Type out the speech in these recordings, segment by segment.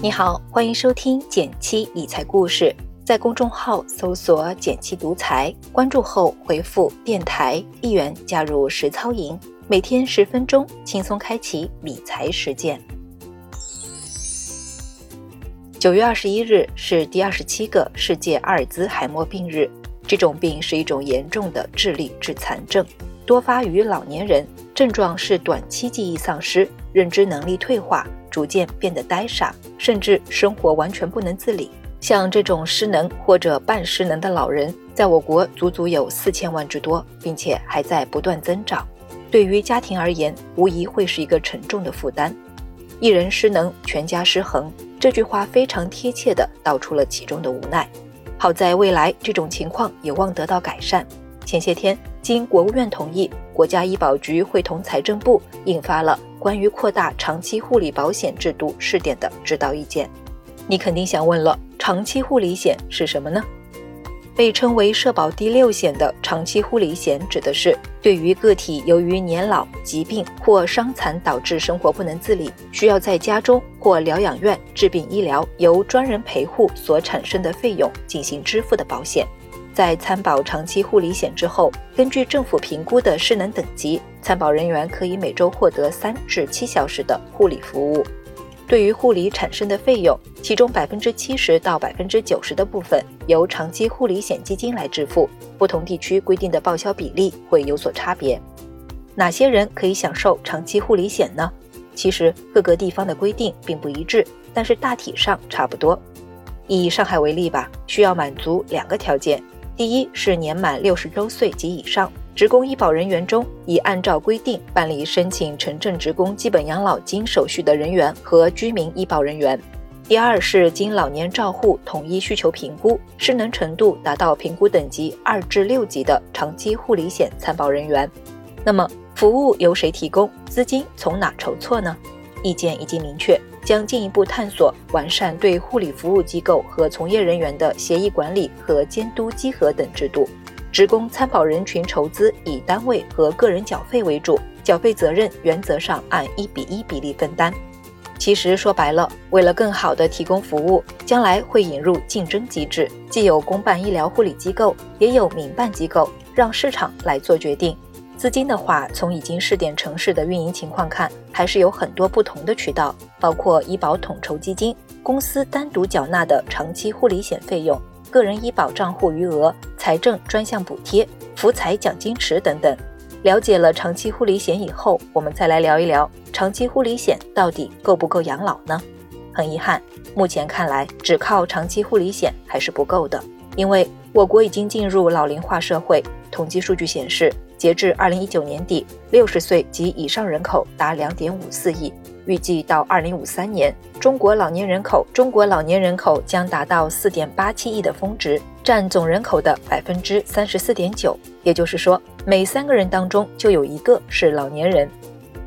你好，欢迎收听减七理财故事。在公众号搜索“减七独裁，关注后回复“电台”一元加入实操营，每天十分钟，轻松开启理财实践。九月二十一日是第二十七个世界阿尔兹海默病日。这种病是一种严重的智力致残症，多发于老年人，症状是短期记忆丧失、认知能力退化。逐渐变得呆傻，甚至生活完全不能自理。像这种失能或者半失能的老人，在我国足足有四千万之多，并且还在不断增长。对于家庭而言，无疑会是一个沉重的负担。一人失能，全家失衡。这句话非常贴切地道出了其中的无奈。好在未来这种情况有望得到改善。前些天，经国务院同意，国家医保局会同财政部印发了。关于扩大长期护理保险制度试点的指导意见，你肯定想问了，长期护理险是什么呢？被称为社保第六险的长期护理险，指的是对于个体由于年老、疾病或伤残导致生活不能自理，需要在家中或疗养院治病医疗，由专人陪护所产生的费用进行支付的保险。在参保长期护理险之后，根据政府评估的失能等级，参保人员可以每周获得三至七小时的护理服务。对于护理产生的费用，其中百分之七十到百分之九十的部分由长期护理险基金来支付。不同地区规定的报销比例会有所差别。哪些人可以享受长期护理险呢？其实各个地方的规定并不一致，但是大体上差不多。以上海为例吧，需要满足两个条件。第一是年满六十周岁及以上，职工医保人员中已按照规定办理申请城镇职工基本养老金手续的人员和居民医保人员。第二是经老年照护统一需求评估，失能程度达到评估等级二至六级的长期护理险参保人员。那么服务由谁提供？资金从哪筹措呢？意见已经明确。将进一步探索完善对护理服务机构和从业人员的协议管理和监督稽核等制度。职工参保人群筹资以单位和个人缴费为主，缴费责任原则上按一比一比例分担。其实说白了，为了更好地提供服务，将来会引入竞争机制，既有公办医疗护理机构，也有民办机构，让市场来做决定。资金的话，从已经试点城市的运营情况看，还是有很多不同的渠道，包括医保统筹基金、公司单独缴纳的长期护理险费用、个人医保账户余额、财政专项补贴、福彩奖金池等等。了解了长期护理险以后，我们再来聊一聊长期护理险到底够不够养老呢？很遗憾，目前看来，只靠长期护理险还是不够的，因为我国已经进入老龄化社会。统计数据显示。截至二零一九年底，六十岁及以上人口达两点五四亿。预计到二零五三年，中国老年人口中国老年人口将达到四点八七亿的峰值，占总人口的百分之三十四点九。也就是说，每三个人当中就有一个是老年人。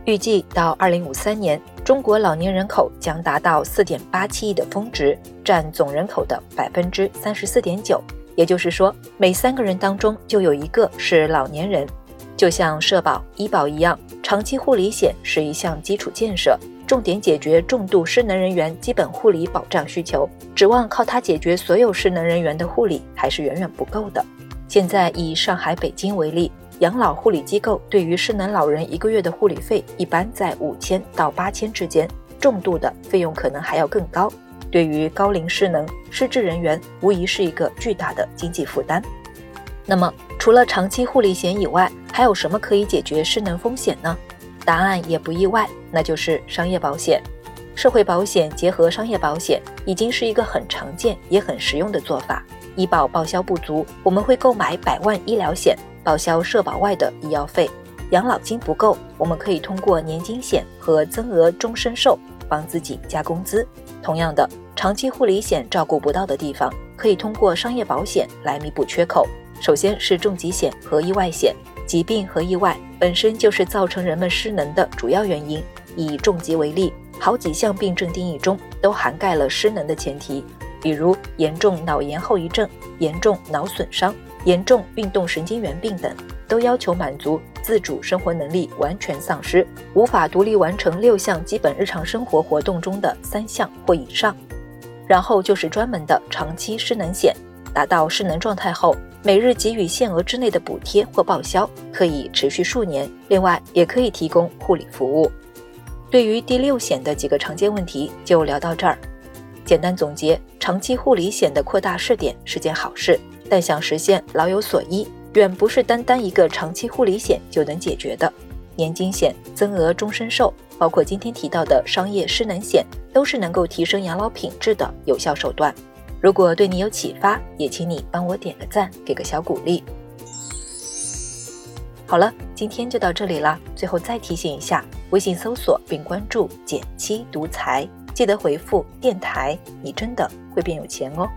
预计到二零五三年，中国老年人口将达到四点八七亿的峰值，占总人口的百分之三十四点九。也就是说，每三个人当中就有一个是老年人。就像社保、医保一样，长期护理险是一项基础建设，重点解决重度失能人员基本护理保障需求。指望靠它解决所有失能人员的护理，还是远远不够的。现在以上海、北京为例，养老护理机构对于失能老人一个月的护理费一般在五千到八千之间，重度的费用可能还要更高。对于高龄失能、失智人员，无疑是一个巨大的经济负担。那么，除了长期护理险以外，还有什么可以解决失能风险呢？答案也不意外，那就是商业保险。社会保险结合商业保险已经是一个很常见也很实用的做法。医保报销不足，我们会购买百万医疗险，报销社保外的医药费。养老金不够，我们可以通过年金险和增额终身寿帮自己加工资。同样的，长期护理险照顾不到的地方，可以通过商业保险来弥补缺口。首先是重疾险和意外险，疾病和意外本身就是造成人们失能的主要原因。以重疾为例，好几项病症定义中都涵盖了失能的前提，比如严重脑炎后遗症、严重脑损伤、严重运动神经元病等。都要求满足自主生活能力完全丧失，无法独立完成六项基本日常生活活动中的三项或以上。然后就是专门的长期失能险，达到失能状态后，每日给予限额之内的补贴或报销，可以持续数年。另外，也可以提供护理服务。对于第六险的几个常见问题，就聊到这儿。简单总结，长期护理险的扩大试点是件好事，但想实现老有所依，远不是单单一个长期护理险就能解决的。年金险、增额终身寿，包括今天提到的商业失能险，都是能够提升养老品质的有效手段。如果对你有启发，也请你帮我点个赞，给个小鼓励。好了，今天就到这里了。最后再提醒一下，微信搜索并关注“减七独裁”。记得回复“电台”，你真的会变有钱哦。